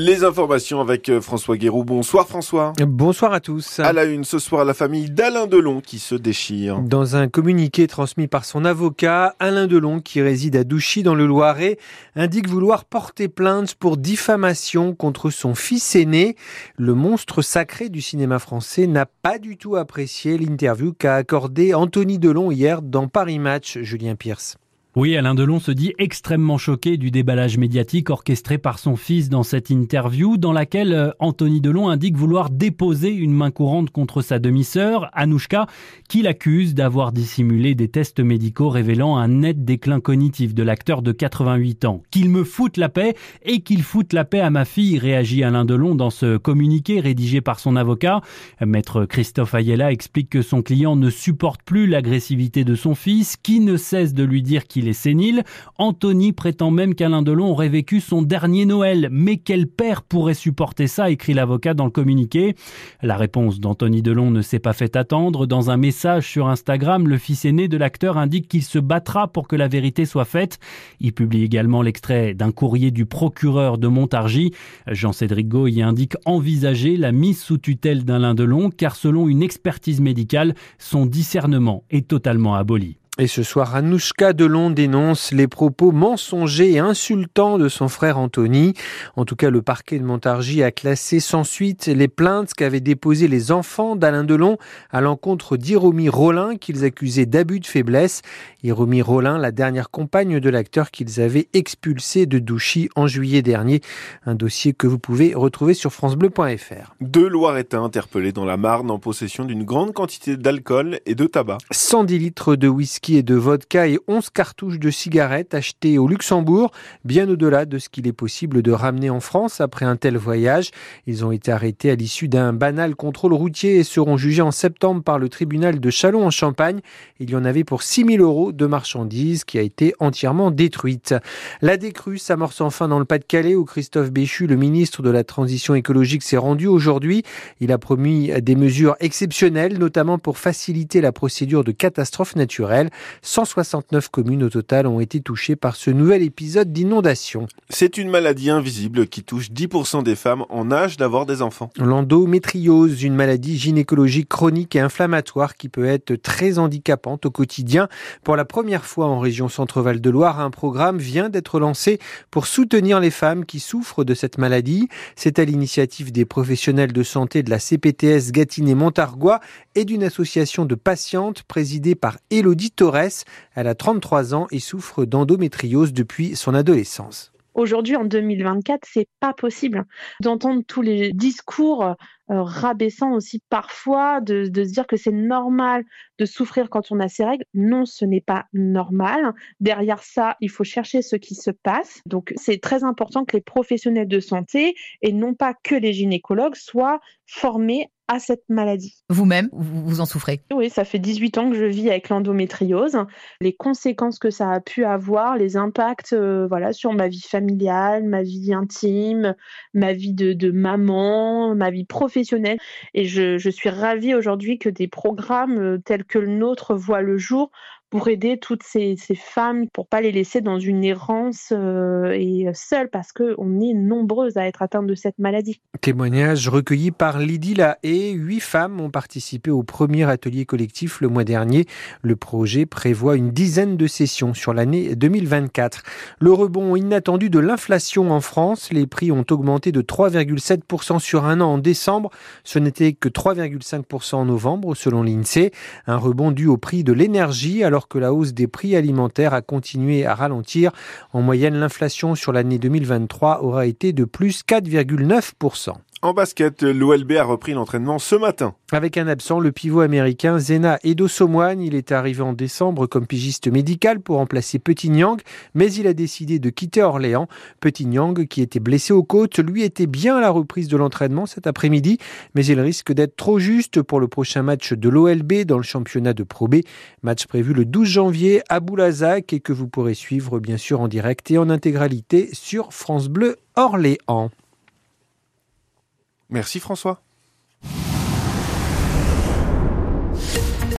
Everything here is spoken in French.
Les informations avec euh, François Guérou. Bonsoir François. Bonsoir à tous. À la une ce soir, la famille d'Alain Delon qui se déchire. Dans un communiqué transmis par son avocat, Alain Delon, qui réside à Douchy dans le Loiret, indique vouloir porter plainte pour diffamation contre son fils aîné. Le monstre sacré du cinéma français n'a pas du tout apprécié l'interview qu'a accordé Anthony Delon hier dans Paris Match, Julien Pierce. Oui, Alain Delon se dit extrêmement choqué du déballage médiatique orchestré par son fils dans cette interview dans laquelle euh, Anthony Delon indique vouloir déposer une main courante contre sa demi-sœur, Anouchka, qu'il accuse d'avoir dissimulé des tests médicaux révélant un net déclin cognitif de l'acteur de 88 ans. Qu'il me foute la paix et qu'il foute la paix à ma fille, réagit Alain Delon dans ce communiqué rédigé par son avocat. Maître Christophe Ayella explique que son client ne supporte plus l'agressivité de son fils, qui ne cesse de lui dire qu'il sénile. Anthony prétend même qu'Alain Delon aurait vécu son dernier Noël. Mais quel père pourrait supporter ça écrit l'avocat dans le communiqué. La réponse d'Anthony Delon ne s'est pas fait attendre. Dans un message sur Instagram, le fils aîné de l'acteur indique qu'il se battra pour que la vérité soit faite. Il publie également l'extrait d'un courrier du procureur de Montargis. Jean-Cédric Go y indique envisager la mise sous tutelle d'Alain Delon car selon une expertise médicale, son discernement est totalement aboli. Et ce soir, Anouchka Delon dénonce les propos mensongers et insultants de son frère Anthony. En tout cas, le parquet de Montargis a classé sans suite les plaintes qu'avaient déposées les enfants d'Alain Delon à l'encontre d'Iromi Rollin qu'ils accusaient d'abus de faiblesse. Iromi Rollin, la dernière compagne de l'acteur qu'ils avaient expulsé de Douchy en juillet dernier. Un dossier que vous pouvez retrouver sur francebleu.fr. Deux Loiretains interpellés dans la Marne en possession d'une grande quantité d'alcool et de tabac. 110 litres de whisky et de vodka et 11 cartouches de cigarettes achetées au Luxembourg, bien au-delà de ce qu'il est possible de ramener en France après un tel voyage. Ils ont été arrêtés à l'issue d'un banal contrôle routier et seront jugés en septembre par le tribunal de Châlons en Champagne. Il y en avait pour 6 000 euros de marchandises qui a été entièrement détruite. La décrue s'amorce enfin dans le Pas-de-Calais où Christophe Béchu, le ministre de la Transition écologique, s'est rendu aujourd'hui. Il a promis des mesures exceptionnelles, notamment pour faciliter la procédure de catastrophe naturelle. 169 communes au total ont été touchées par ce nouvel épisode d'inondation. C'est une maladie invisible qui touche 10% des femmes en âge d'avoir des enfants. L'endométriose, une maladie gynécologique chronique et inflammatoire qui peut être très handicapante au quotidien. Pour la première fois en région Centre-Val de Loire, un programme vient d'être lancé pour soutenir les femmes qui souffrent de cette maladie. C'est à l'initiative des professionnels de santé de la CPTS Gâtinais-Montargois et d'une association de patientes présidée par Elle a 33 ans et souffre d'endométriose depuis son adolescence. Aujourd'hui, en 2024, c'est pas possible d'entendre tous les discours euh, rabaissants aussi parfois, de, de se dire que c'est normal de souffrir quand on a ses règles. Non, ce n'est pas normal. Derrière ça, il faut chercher ce qui se passe. Donc, c'est très important que les professionnels de santé et non pas que les gynécologues soient formés à cette maladie. Vous-même, vous en souffrez Oui, ça fait 18 ans que je vis avec l'endométriose. Les conséquences que ça a pu avoir, les impacts euh, voilà, sur ma vie familiale, ma vie intime, ma vie de, maman, ma vie professionnelle. Et je, je suis ravie aujourd'hui que des programmes euh, tels que le nôtre voient le jour pour aider toutes ces, femmes, pour pas les laisser dans une errance euh, et seules, parce qu'on est nombreuses à être atteintes de cette maladie. Témoignage recueilli par Lydie Huit femmes ont participé au premier atelier collectif le mois dernier. Le projet prévoit une dizaine de sessions sur l'année 2024. Le rebond inattendu de l'inflation en France, les prix ont augmenté de 3,7% sur un an en décembre. Ce n'était que 3,5% en novembre, selon l'INSEE. Un rebond dû au prix de l'énergie, alors alors que la hausse des prix alimentaires a continué à ralentir. En moyenne, l'inflation sur l'année 2023 aura été de plus 4,9%. En basket, l'OLB a repris l'entraînement ce matin. Avec un absent, le pivot américain Zena Edosomoine, il est arrivé en décembre comme pigiste médical pour remplacer Petit Nyang, mais il a décidé de quitter Orléans. Petit Nyang, qui était blessé aux côtes, lui était bien à la reprise de l'entraînement cet après-midi, mais il risque d'être trop juste pour le prochain match de l'OLB dans le championnat de Pro B. Match prévu le 12 janvier à Boulazac et que vous pourrez suivre bien sûr en direct et en intégralité sur France Bleu Orléans. Merci François.